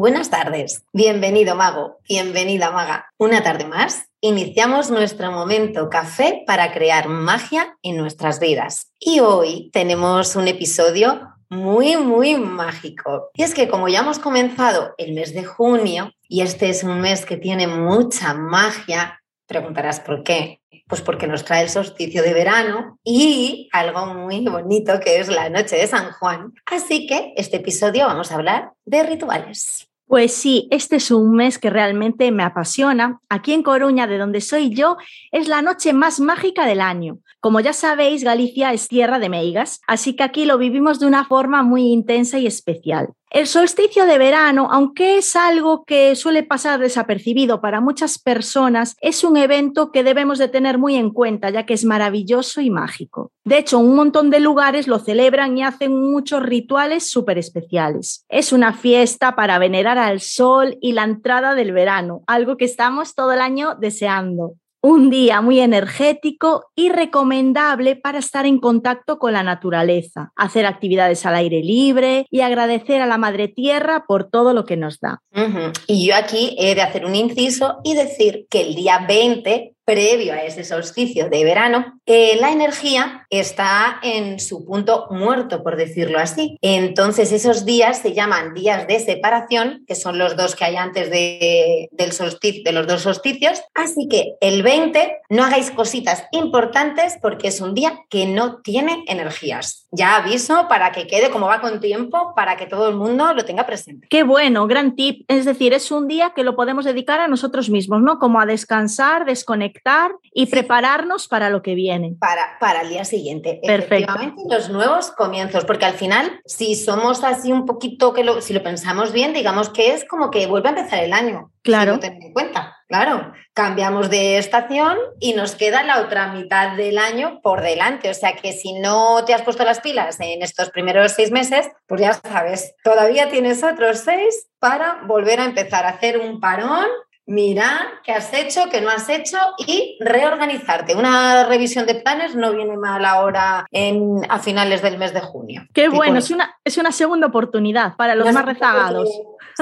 Buenas tardes, bienvenido mago, bienvenida maga. Una tarde más, iniciamos nuestro momento café para crear magia en nuestras vidas. Y hoy tenemos un episodio muy, muy mágico. Y es que como ya hemos comenzado el mes de junio, y este es un mes que tiene mucha magia, preguntarás por qué. Pues porque nos trae el solsticio de verano y algo muy bonito que es la noche de San Juan. Así que este episodio vamos a hablar de rituales. Pues sí, este es un mes que realmente me apasiona. Aquí en Coruña, de donde soy yo, es la noche más mágica del año. Como ya sabéis, Galicia es tierra de meigas, así que aquí lo vivimos de una forma muy intensa y especial. El solsticio de verano, aunque es algo que suele pasar desapercibido para muchas personas, es un evento que debemos de tener muy en cuenta, ya que es maravilloso y mágico. De hecho, un montón de lugares lo celebran y hacen muchos rituales súper especiales. Es una fiesta para venerar al sol y la entrada del verano, algo que estamos todo el año deseando. Un día muy energético y recomendable para estar en contacto con la naturaleza, hacer actividades al aire libre y agradecer a la Madre Tierra por todo lo que nos da. Y yo aquí he de hacer un inciso y decir que el día 20 previo a ese solsticio de verano, eh, la energía está en su punto muerto, por decirlo así. Entonces, esos días se llaman días de separación, que son los dos que hay antes de, del solsticio, de los dos solsticios. Así que el 20 no hagáis cositas importantes porque es un día que no tiene energías. Ya aviso para que quede como va con tiempo, para que todo el mundo lo tenga presente. Qué bueno, gran tip. Es decir, es un día que lo podemos dedicar a nosotros mismos, ¿no? Como a descansar, desconectar y prepararnos para lo que viene. Para, para el día siguiente. Efectivamente, los nuevos comienzos, porque al final, si somos así un poquito, que lo, si lo pensamos bien, digamos que es como que vuelve a empezar el año. Claro. Si en cuenta. Claro, cambiamos de estación y nos queda la otra mitad del año por delante. O sea que si no te has puesto las pilas en estos primeros seis meses, pues ya sabes, todavía tienes otros seis para volver a empezar a hacer un parón mirar qué has hecho, qué no has hecho y reorganizarte. Una revisión de planes no viene mal ahora en, a finales del mes de junio. Qué bueno, es una, es una segunda oportunidad para los más rezagados.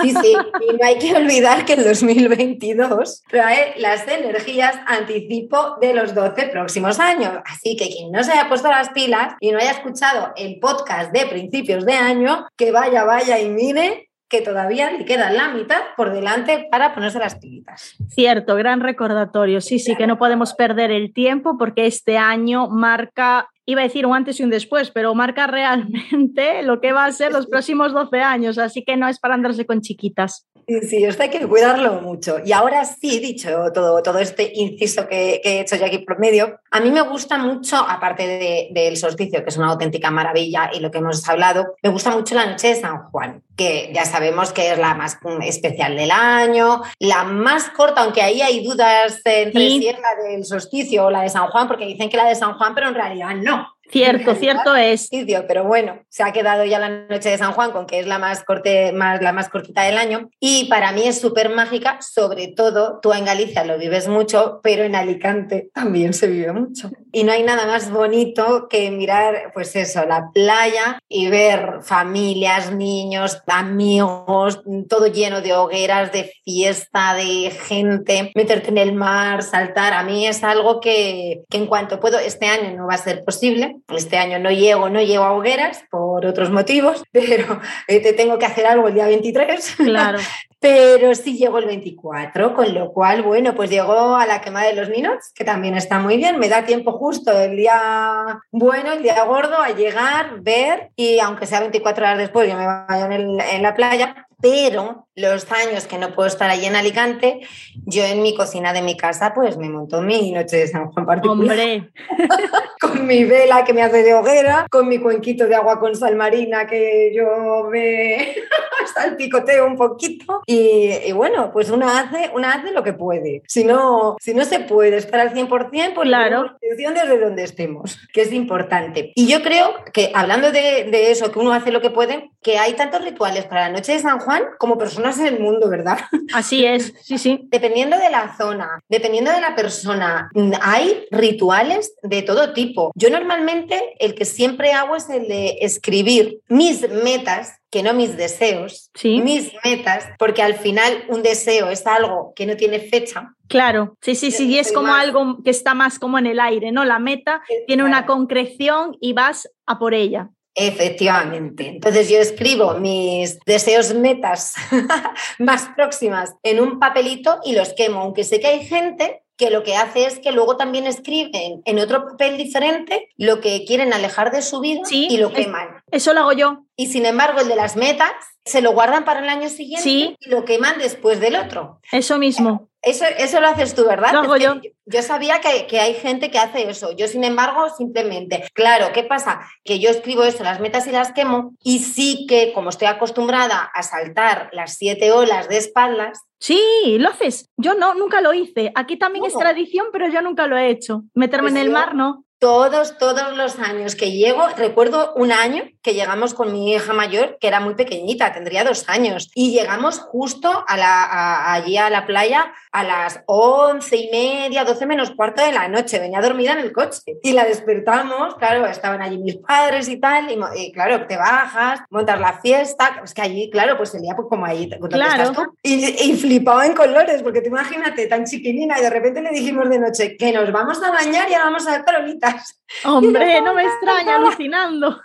Sí, sí, y no hay que olvidar que el 2022 trae las energías anticipo de los 12 próximos años. Así que quien no se haya puesto las pilas y no haya escuchado el podcast de principios de año, que vaya, vaya y mire que todavía le queda la mitad por delante para ponerse las pilitas. Cierto, gran recordatorio. Sí, sí, que no podemos perder el tiempo porque este año marca, iba a decir un antes y un después, pero marca realmente lo que va a ser los próximos 12 años, así que no es para andarse con chiquitas. Sí, sí, esto hay que cuidarlo mucho. Y ahora sí, dicho todo, todo este inciso que, he hecho yo aquí por medio, a mí me gusta mucho, aparte del solsticio, que es una auténtica maravilla y lo que hemos hablado, me gusta mucho la noche de San Juan, que ya sabemos que es la más especial del año, la más corta, aunque ahí hay dudas entre si es la del solsticio o la de San Juan, porque dicen que la de San Juan, pero en realidad no. Cierto, cierto es. Pero bueno, se ha quedado ya la noche de San Juan con que es la más, corte, más, la más cortita del año. Y para mí es súper mágica, sobre todo tú en Galicia lo vives mucho, pero en Alicante también se vive mucho. Y no hay nada más bonito que mirar, pues eso, la playa y ver familias, niños, amigos, todo lleno de hogueras, de fiesta, de gente, meterte en el mar, saltar. A mí es algo que, que en cuanto puedo, este año no va a ser posible este año no llego, no llego a hogueras por otros motivos, pero eh, te tengo que hacer algo el día 23. Claro. pero sí llego el 24, con lo cual, bueno, pues llego a la quema de los ninos, que también está muy bien. Me da tiempo justo el día bueno, el día gordo, a llegar, ver y aunque sea 24 horas después, yo me vaya en, en la playa, pero los años que no puedo estar allí en Alicante, yo en mi cocina de mi casa pues me monto mi noche de San Juan particular. ¡Hombre! con mi vela que me hace de hoguera, con mi cuenquito de agua con sal marina que yo me... salpicoteo un poquito y, bueno, pues uno hace, uno hace lo que puede. Si no, si no se puede estar al 100%, pues claro. desde donde estemos, que es importante. Y yo creo que hablando de, de eso, que uno hace lo que puede, que hay tantos rituales para la noche de San Juan como personas en el mundo, ¿verdad? Así es, sí, sí. Dependiendo de la zona, dependiendo de la persona, hay rituales de todo tipo. Yo normalmente el que siempre hago es el de escribir mis metas que no mis deseos, Sí. mis metas, porque al final un deseo es algo que no tiene fecha. Claro, sí, sí, sí, y es como más- algo que está más como en el aire, ¿no? La meta tiene una concreción y vas a por ella. Efectivamente. Entonces yo escribo mis deseos metas más próximas en un papelito y los quemo, aunque sé que hay gente que lo que hace es que luego también escriben en otro papel diferente lo que quieren alejar de su vida Sí, y lo queman. Eso lo hago yo. Y sin embargo, el de las metas se lo guardan para el año siguiente Sí. y lo queman después del otro. Eso mismo. Eso, eso lo haces tú, ¿verdad? Lo hago Es que yo. yo sabía que, que hay gente que hace eso. Yo, sin embargo, simplemente, claro, ¿qué pasa? Que yo escribo eso, las metas y las quemo, y sí que, como estoy acostumbrada a saltar las siete olas de espaldas, Sí, lo haces. Yo no, nunca lo hice. Aquí también es tradición, pero yo nunca lo he hecho. Meterme Pues en el yo- mar, no. todos, todos los años que llego, recuerdo un año que llegamos con mi hija mayor, que era muy pequeñita, tendría dos años, y llegamos justo a la, a- allí a la playa a las once y media, doce menos cuarto de la noche, venía dormida en el coche y la despertamos, claro, estaban allí mis padres y tal, y, y claro, te bajas, montas la fiesta, es que allí, claro, pues el día pues como donde Claro. estás tú, y, y flipaba en colores, porque tú imagínate, tan chiquilina, y de repente le dijimos de noche que nos vamos a bañar y ahora vamos a ver parolitas. Hombre, no me extraña, alucinando.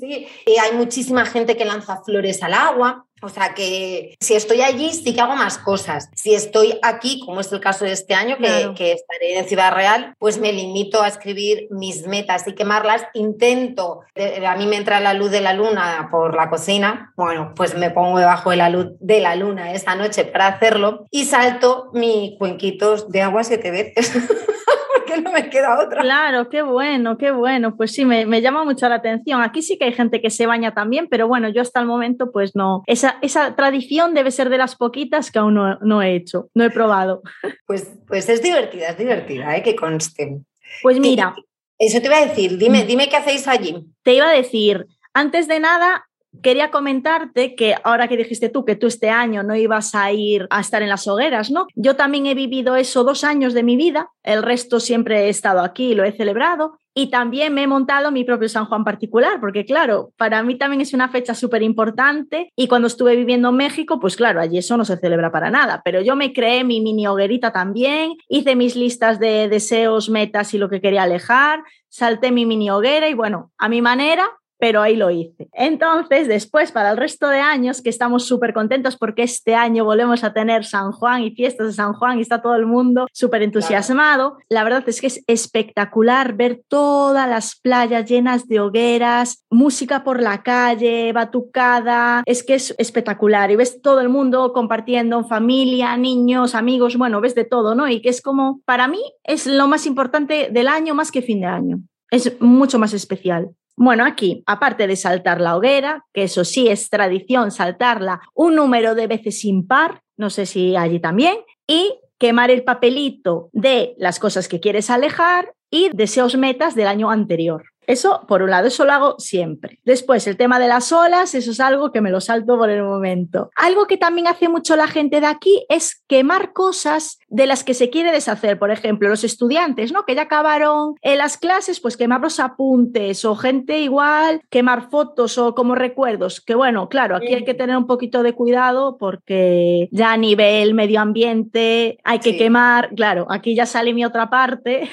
Sí. Y hay muchísima gente que lanza flores al agua. O sea que si estoy allí sí que hago más cosas. Si estoy aquí, como es el caso de este año, que, Claro. que estaré en Ciudad Real, pues me limito a escribir mis metas y quemarlas. Intento, eh, a mí me entra la luz de la luna por la cocina, bueno, pues me pongo debajo de la luz de la luna esa noche para hacerlo y salto mis cuenquitos de agua siete veces. Porque no me queda otra. Claro, qué bueno, qué bueno. Pues sí, me, me llama mucho la atención. Aquí sí que hay gente que se baña también, pero bueno, yo hasta el momento pues no. Esa, esa tradición debe ser de las poquitas que aún no, no he hecho, no he probado. Pues, pues es divertida, es divertida, ¿eh? que conste. Pues mira, Eso te iba a decir, dime, Mm. dime qué hacéis allí. te iba a decir, antes de nada, quería comentarte que ahora que dijiste tú que tú este año no ibas a ir a estar en las hogueras, ¿no? Yo también he vivido eso dos años de mi vida, el resto siempre he estado aquí lo he celebrado. Y también me he montado mi propio San Juan particular, porque claro, para mí también es una fecha súper importante y cuando estuve viviendo en México, pues claro, allí eso no se celebra para nada, pero yo me creé mi mini hoguerita también, hice mis listas de deseos, metas y lo que quería alejar, salté mi mini hoguera y bueno, a mi manera, pero ahí lo hice. Entonces, después, para el resto de años, que estamos súper contentos porque este año volvemos a tener San Juan y fiestas de San Juan y está todo el mundo súper entusiasmado, la verdad es que es espectacular ver todas las playas llenas de hogueras, música por la calle, batucada, es que es espectacular y ves todo el mundo compartiendo familia, niños, amigos, bueno, ves de todo, ¿no? Y que es como, para mí, es lo más importante del año más que fin de año. Es mucho más especial. Bueno, aquí, aparte de saltar la hoguera, que eso sí es tradición, saltarla un número de veces impar, no sé si allí también, y quemar el papelito de las cosas que quieres alejar y deseos metas del año anterior. Eso, por un lado, eso lo hago siempre. Después, el tema de las olas, eso es algo que me lo salto por el momento. Algo que también hace mucho la gente de aquí es quemar cosas de las que se quiere deshacer. Por ejemplo, los estudiantes, ¿no? Que ya acabaron en las clases, pues quemar los apuntes o gente igual, quemar fotos o como recuerdos. Que bueno, claro, aquí hay que tener un poquito de cuidado porque ya a nivel medio ambiente hay que Sí. quemar, claro, aquí ya sale mi otra parte.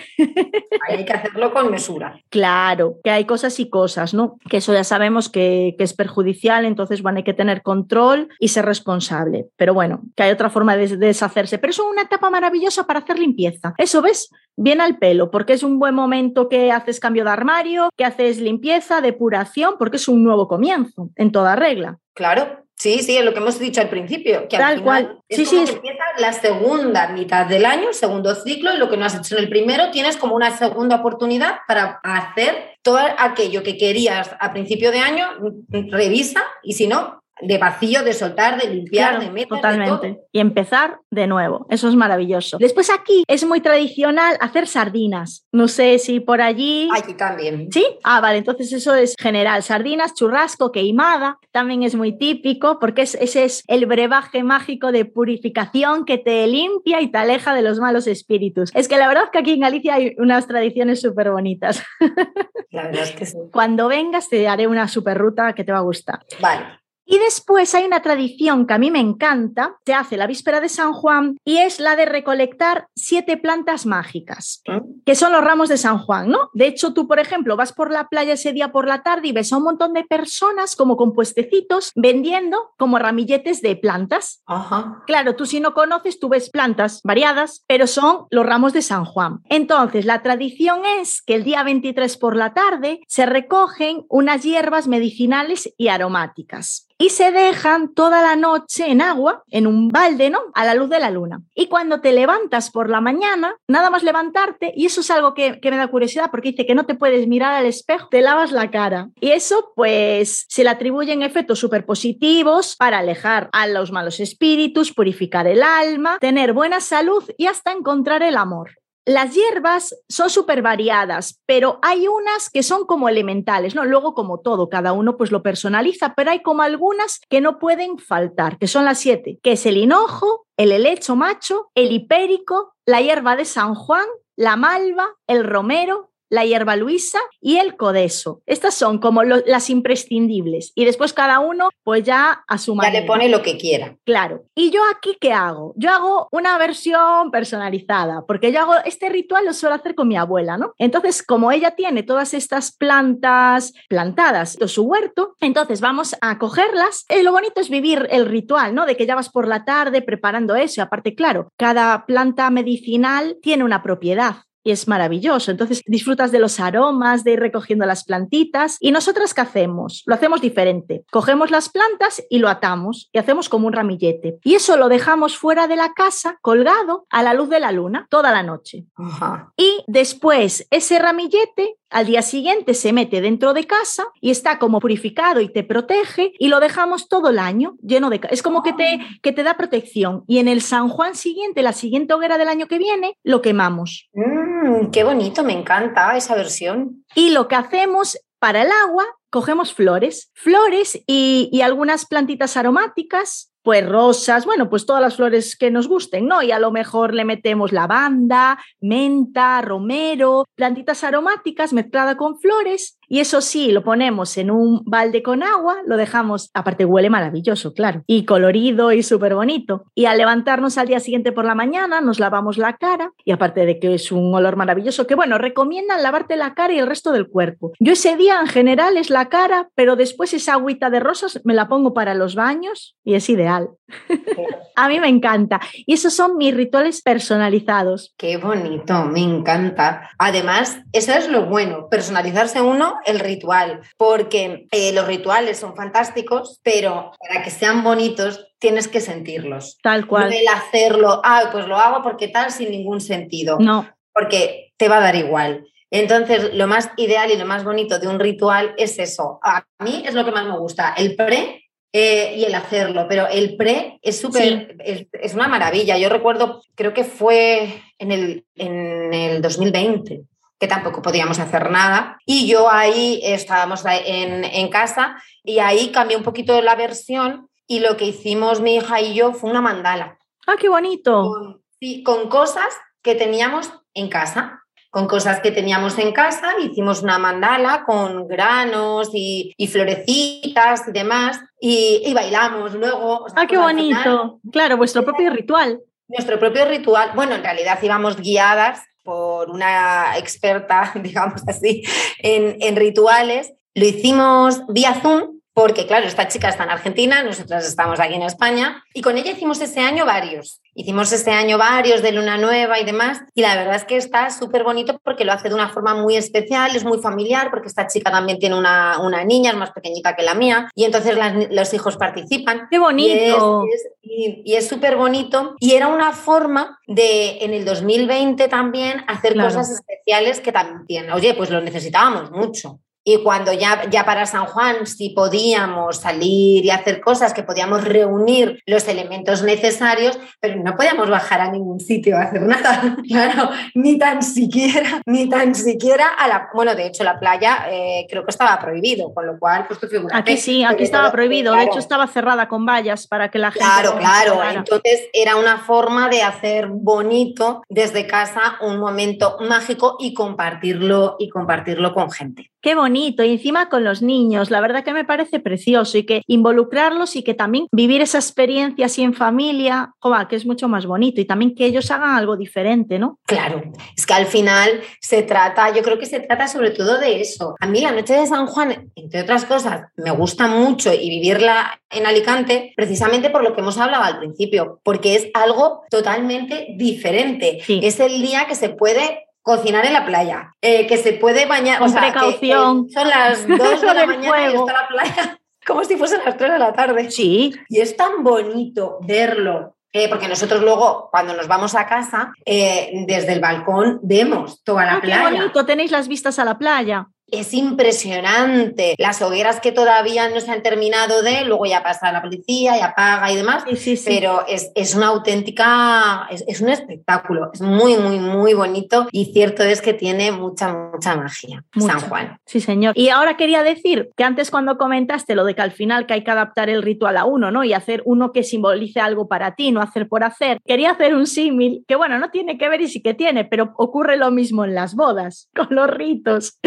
Hay que hacerlo con mesura. Claro, que hay cosas y cosas, ¿no? Que eso ya sabemos que, es perjudicial, entonces, bueno, hay que tener control y ser responsable. Pero bueno, que hay otra forma de, de deshacerse. Pero es una etapa maravillosa para hacer limpieza. Eso, ¿ves? Bien al pelo, porque es un buen momento que haces cambio de armario, que haces limpieza, depuración, porque es un nuevo comienzo, en toda regla. Claro. Sí, sí, es lo que hemos dicho al principio, que Tal al final cual. es Sí, como sí, que es- empieza la segunda mitad del año, el segundo ciclo, y lo que no has hecho en el primero, tienes como una segunda oportunidad para hacer todo aquello que querías a principio de año, mm, revisa, y si no, de vacío, de soltar, de limpiar, de meter. Totalmente. Y empezar de nuevo. Eso es maravilloso. Después aquí es muy tradicional hacer sardinas. No sé si por allí. Aquí también. ¿Sí? Ah, vale. Entonces eso es general. Sardinas, churrasco, queimada. También es muy típico porque ese es el brebaje mágico de purificación que te limpia y te aleja de los malos espíritus. Es que la verdad es que aquí en Galicia hay unas tradiciones súper bonitas. La verdad es que sí. Cuando vengas te haré una super ruta que te va a gustar. Vale. Y después hay una tradición que a mí me encanta, se hace la víspera de San Juan y es la de recolectar siete plantas mágicas, Mm. que son los ramos de San Juan, ¿no? De hecho, tú, por ejemplo, vas por la playa ese día por la tarde y ves a un montón de personas como con puestecitos vendiendo como ramilletes de plantas. Ajá. Claro, tú si no conoces, tú ves plantas variadas, pero son los ramos de San Juan. Entonces, la tradición es que el día 23 por la tarde se recogen unas hierbas medicinales y aromáticas y se dejan toda la noche en agua, en un balde, ¿no? A la luz de la luna. Y cuando te levantas por la mañana, nada más levantarte, y eso es algo que, que me da curiosidad porque dice que no te puedes mirar al espejo, te lavas la cara. Y eso, pues, se le atribuyen efectos súper positivos para alejar a los malos espíritus, purificar el alma, tener buena salud y hasta encontrar el amor. Las hierbas son súper variadas, pero hay unas que son como elementales, ¿no? Luego, como todo, cada uno pues lo personaliza, pero hay como algunas que no pueden faltar, que son las siete, que es el hinojo, el helecho macho, el hipérico, la hierba de San Juan, la malva, el romero, la hierba luisa y el codeso. Estas son como lo, las imprescindibles. Y después cada uno, pues ya a su Ya manera. le pone lo que quiera. Claro. ¿Y yo aquí qué hago? Yo hago una versión personalizada, porque yo hago este ritual lo suelo hacer con mi abuela, ¿no? Entonces, como ella tiene todas estas plantas plantadas en su huerto, entonces vamos a cogerlas. Y lo bonito es vivir el ritual, ¿no? De que ya vas por la tarde preparando eso. Y aparte, claro, cada planta medicinal tiene una propiedad y es maravilloso. Entonces disfrutas de los aromas, de ir recogiendo las plantitas. ¿Y nosotras qué hacemos? Lo hacemos diferente. Cogemos las plantas y lo atamos y hacemos como un ramillete. Y eso lo dejamos fuera de la casa, colgado a la luz de la luna, toda la noche. Ajá. Y después ese ramillete al día siguiente se mete dentro de casa y está como purificado y te protege y lo dejamos todo el año lleno de... Es como que te, que te da protección. Y en el San Juan siguiente, la siguiente hoguera del año que viene, lo quemamos. Mm, qué bonito, me encanta esa versión. Y lo que hacemos para el agua, cogemos flores, flores y, y algunas plantitas aromáticas, pues rosas, bueno, pues todas las flores que nos gusten, ¿no? Y a lo mejor le metemos lavanda, menta, romero, plantitas aromáticas mezclada con flores. Y eso sí, lo ponemos en un balde con agua, lo dejamos, aparte huele maravilloso, claro, y colorido y súper bonito. Y al levantarnos al día siguiente por la mañana, nos lavamos la cara, y aparte de que es un olor maravilloso, que bueno, recomiendan lavarte la cara y el resto del cuerpo. Yo ese día en general es la cara, pero después esa agüita de rosas me la pongo para los baños y es ideal. A mí me encanta. Y esos son mis rituales personalizados. Qué bonito, me encanta. Además, eso es lo bueno, personalizarse uno el ritual, porque eh, los rituales son fantásticos, pero para que sean bonitos tienes que sentirlos. Tal No cual. el hacerlo, ah, pues lo hago porque tal, sin ningún sentido, No, porque te va a dar igual. Entonces, lo más ideal y lo más bonito de un ritual es eso. A mí es lo que más me gusta, el pre eh, y el hacerlo, pero el pre es súper, es, es una maravilla. Yo recuerdo, creo que fue en el, en el 2020 que tampoco podíamos hacer nada. Y yo ahí estábamos en, en casa y ahí cambié un poquito la versión y lo que hicimos mi hija y yo fue una mandala ah, qué bonito. con, sí, con cosas que teníamos en casa. Con cosas que teníamos en casa, hicimos una mandala con granos y, y florecitas y demás, y, y bailamos luego. o sea, Ah, qué pues al final, bonito. Claro, vuestro propio ritual. nuestro propio ritual, bueno, en realidad íbamos guiadas por una experta, digamos así, en, en rituales. Lo hicimos vía Zoom, porque claro, esta chica está en Argentina, nosotras estamos aquí en España, y con ella hicimos ese año varios. Hicimos ese año varios de Luna Nueva y demás, y la verdad es que está súper bonito porque lo hace de una forma muy especial, es muy familiar, porque esta chica también tiene una, una niña, es más pequeñita que la mía, y entonces las- los hijos participan. Qué bonito. Y es- súper bonito. Y era una forma de, en el 2020 también, hacer Claro. cosas especiales que también, oye, pues lo necesitábamos mucho. Y cuando ya, ya para San Juan, si podíamos salir y hacer cosas, que podíamos reunir los elementos necesarios, pero no podíamos bajar a ningún sitio a hacer nada, claro, ni tan siquiera, ni tan siquiera a la, bueno, de hecho la playa eh, creo que estaba prohibido, con lo cual, pues tú Aquí sí, aquí estaba prohibido, de hecho estaba cerrada con vallas para que la gente... Claro, claro, entonces era una forma de hacer bonito desde casa un momento mágico y compartirlo y compartirlo con gente. Qué bonito, y encima con los niños, la verdad que me parece precioso y que involucrarlos y que también vivir esa experiencia así en familia, joa, que es mucho más bonito y también que ellos hagan algo diferente, ¿no? Claro, es que al final se trata, yo creo que se trata sobre todo de eso. A mí la noche de San Juan, entre otras cosas, me gusta mucho y vivirla en Alicante precisamente por lo que hemos hablado al principio, porque es algo totalmente diferente. Es el día que se puede cocinar en la playa, eh, que se puede bañar. Con precaución. son las 2 de la mañana y está la playa como si fuesen las 3 de la tarde. Sí. Y es tan bonito verlo. Eh, porque nosotros luego, cuando nos vamos a casa, eh, desde el balcón vemos toda la ah, playa. Qué bonito, tenéis las vistas a la playa es impresionante. Las hogueras que todavía no se han terminado de, luego ya pasa la policía y apaga y demás, pero es, una auténtica, es, un espectáculo, es muy, muy, muy bonito y cierto es que tiene mucha, mucha magia San Juan. Sí, señor. Y ahora quería decir que antes cuando comentaste lo de que al final que hay que adaptar el ritual a uno, ¿no? Y hacer uno que simbolice algo para ti, no hacer por hacer, quería hacer un símil que, bueno, no tiene que ver y sí que tiene, pero ocurre lo mismo en las bodas, con los ritos.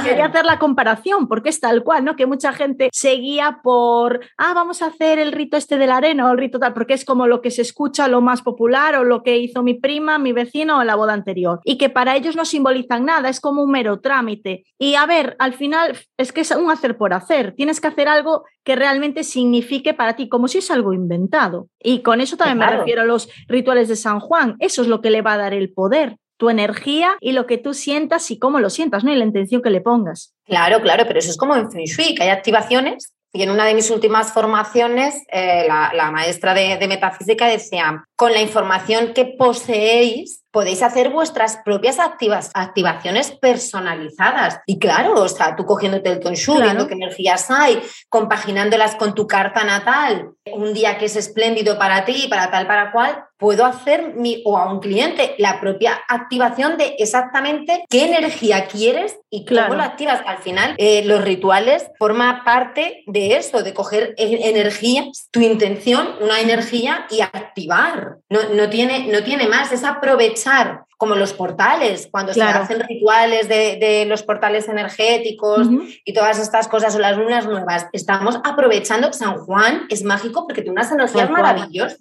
Quería hacer la comparación, porque es tal cual, ¿no? Que mucha gente seguía por, ah, vamos a hacer el rito este de la arena o el rito tal, porque es como lo que se escucha, lo más popular o lo que hizo mi prima, mi vecino en la boda anterior. Y que para ellos no simbolizan nada, es como un mero trámite. Y a ver, al final es que es un hacer por hacer. Tienes que hacer algo que realmente signifique para ti, como si es algo inventado. Y con eso también me refiero a los rituales de San Juan. Eso es lo que le va a dar el poder tu energía y lo que tú sientas y cómo lo sientas, ¿no? Y la intención que le pongas. Claro, claro, pero eso es como en Feng Shui, que hay activaciones. Y en una de mis últimas formaciones, eh, la, maestra de, de metafísica decía, con la información que poseéis, podéis hacer vuestras propias activaciones personalizadas. Y claro, o sea, tú cogiéndote el tonshu, viendo qué energías hay, compaginándolas con tu carta natal, un día que es espléndido para ti, para tal, para cual, puedo hacer mi, o a un cliente la propia activación de exactamente qué energía quieres y cómo lo activas. Al final, eh, los rituales forman parte de eso, de coger e-, energías, tu intención, una energía y activar. No, no, tiene, no tiene más, es aprovechar como los portales, cuando se hacen rituales de, los portales energéticos y todas estas cosas o las lunas nuevas. Estamos aprovechando, San Juan es mágico porque tiene unas energías maravillosas.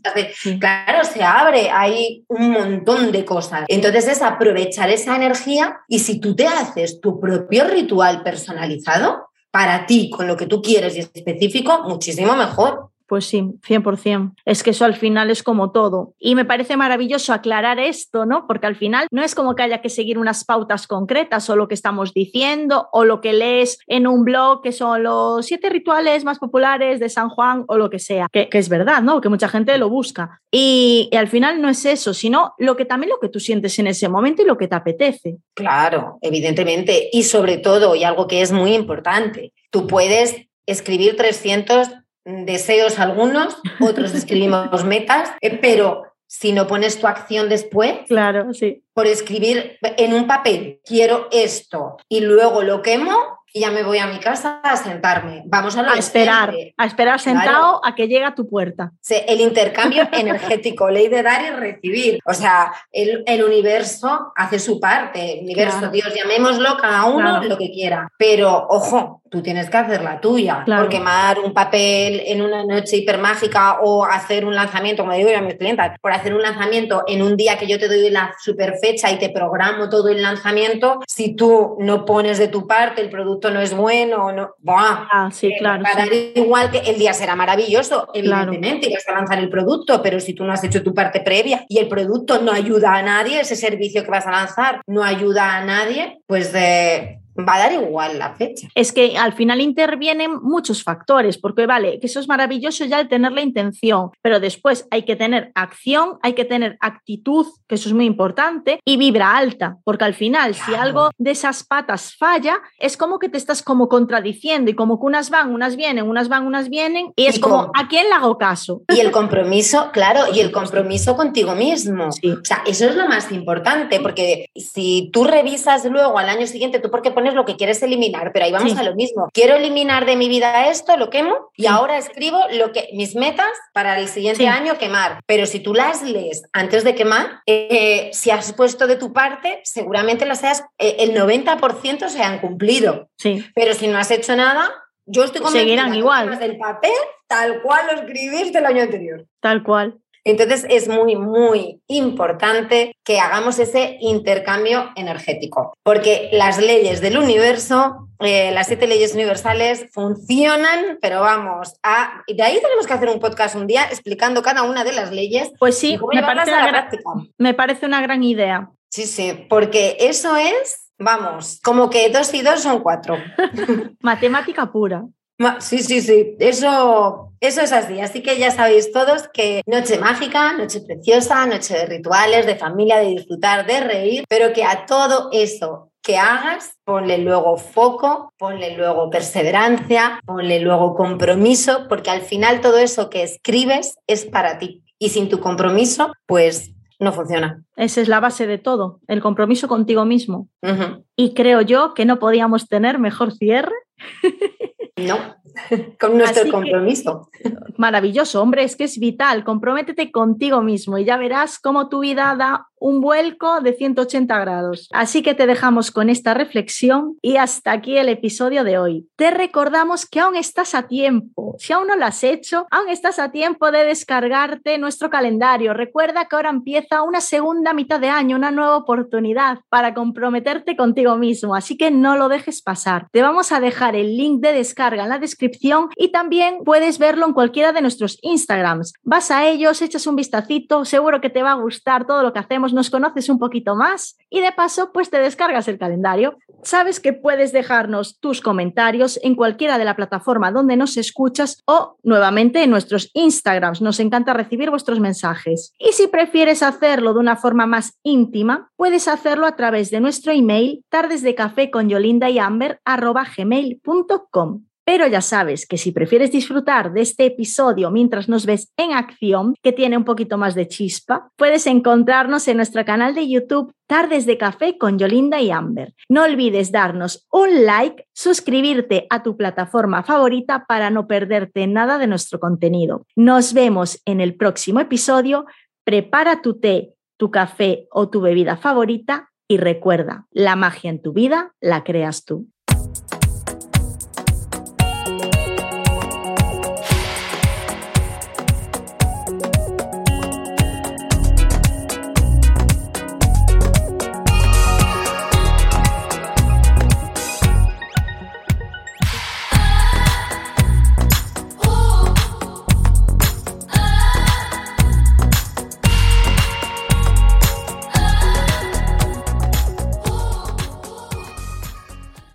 Claro, se abre, hay un montón de cosas. Entonces es aprovechar esa energía y si tú te haces tu propio ritual personalizado, para ti, con lo que tú quieres y específico, muchísimo mejor. Pues sí, 100%. Es que eso al final es como todo. Y me parece maravilloso aclarar esto, ¿no? Porque al final no es como que haya que seguir unas pautas concretas o lo que estamos diciendo o lo que lees en un blog que son los siete rituales más populares de San Juan o lo que sea. Que, es verdad, ¿no? Que mucha gente lo busca. Y, y, al final no es eso, sino lo que también lo que tú sientes en ese momento y lo que te apetece. Claro, evidentemente. Y sobre todo, y algo que es muy importante, tú puedes escribir 300 deseos algunos, otros escribimos metas, eh, pero si no pones tu acción después, claro, sí. por escribir en un papel, quiero esto y luego lo quemo, y ya me voy a mi casa a sentarme. Vamos a, a esperar, a esperar sentado a que llegue a tu puerta. El intercambio energético, ley de dar y recibir. O sea, el, el universo hace su parte. El universo, Dios, llamémoslo cada uno lo que quiera. Pero, ojo, tú tienes que hacer la tuya. Por quemar un papel en una noche hipermágica o hacer un lanzamiento, como digo yo a mis clientes, por hacer un lanzamiento en un día que yo te doy la super fecha y te programo todo el lanzamiento, si tú no pones de tu parte, el producto no es bueno, no, ¡buah! Ah, sí, eh, claro. Para igual que el día será maravilloso, evidentemente, y vas a lanzar el producto, pero si tú no has hecho tu parte previa y el producto no ayuda a nadie, ese servicio que vas a lanzar no ayuda a nadie, pues de va a dar igual la fecha. Es que al final intervienen muchos factores, porque vale, que eso es maravilloso ya el tener la intención, pero después hay que tener acción, hay que tener actitud, que eso es muy importante, y vibra alta, porque al final si algo de esas patas falla, es como que te estás como contradiciendo y como que unas van, unas vienen, unas van, unas vienen, y es como, ¿a quién le hago caso? Y el compromiso, claro, y el compromiso contigo mismo. O sea, eso es lo más importante, porque si tú revisas luego al año siguiente, tú porque pones lo que quieres eliminar, pero ahí vamos a lo mismo. Quiero eliminar de mi vida esto, lo quemo, y ahora escribo lo que mis metas para el siguiente año quemar. Pero si tú las lees antes de quemar, eh, si has puesto de tu parte, seguramente las hayas, eh, el 90% se han cumplido. Sí. Pero si no has hecho nada, yo estoy Seguirán igual. del papel tal cual lo escribiste el año anterior. Tal cual. Entonces es muy, muy importante que hagamos ese intercambio energético, porque las leyes del universo, eh, las siete leyes universales funcionan, pero vamos, a, y de ahí tenemos que hacer un podcast un día explicando cada una de las leyes. Pues sí, me parece, una me parece una gran idea. Sí, sí, porque eso es, vamos, como que dos y dos son cuatro. Matemática pura. Sí, sí, sí, eso, eso es así. Así que ya sabéis todos que noche mágica, noche preciosa, noche de rituales, de familia, de disfrutar, de reír, pero que a todo eso que hagas, ponle luego foco, ponle luego perseverancia, ponle luego compromiso, porque al final todo eso que escribes es para ti. Y sin tu compromiso, pues no funciona. Esa es la base de todo, el compromiso contigo mismo. Y creo yo que no podíamos tener mejor cierre No, con nuestro compromiso. maravilloso, hombre, es que es vital. Comprométete contigo mismo y ya verás cómo tu vida da un vuelco de 180 grados. Así que te dejamos con esta reflexión y hasta aquí el episodio de hoy. Te recordamos que aún estás a tiempo. Si aún no lo has hecho, aún estás a tiempo de descargarte nuestro calendario. Recuerda que ahora empieza una segunda mitad de año, una nueva oportunidad para comprometerte contigo mismo. Así que no lo dejes pasar. Te vamos a dejar el link de descarga en la descripción y también puedes verlo en cualquiera de nuestros Instagrams. Vas a ellos, echas un vistacito, seguro que te va a gustar todo lo que hacemos nos conoces un poquito más y de paso pues te descargas el calendario. Sabes que puedes dejarnos tus comentarios en cualquiera de la plataforma donde nos escuchas o nuevamente en nuestros Instagrams. Nos encanta recibir vuestros mensajes. Y si prefieres hacerlo de una forma más íntima, puedes hacerlo a través de nuestro email tardesdecafé con Yolinda y Amber gmail.com. Pero ya sabes que si prefieres disfrutar de este episodio mientras nos ves en acción, que tiene un poquito más de chispa, puedes encontrarnos en nuestro canal de YouTube Tardes de Café con Yolinda y Amber. No olvides darnos un like, suscribirte a tu plataforma favorita para no perderte nada de nuestro contenido. Nos vemos en el próximo episodio. Prepara tu té, tu café o tu bebida favorita y recuerda, la magia en tu vida la creas tú.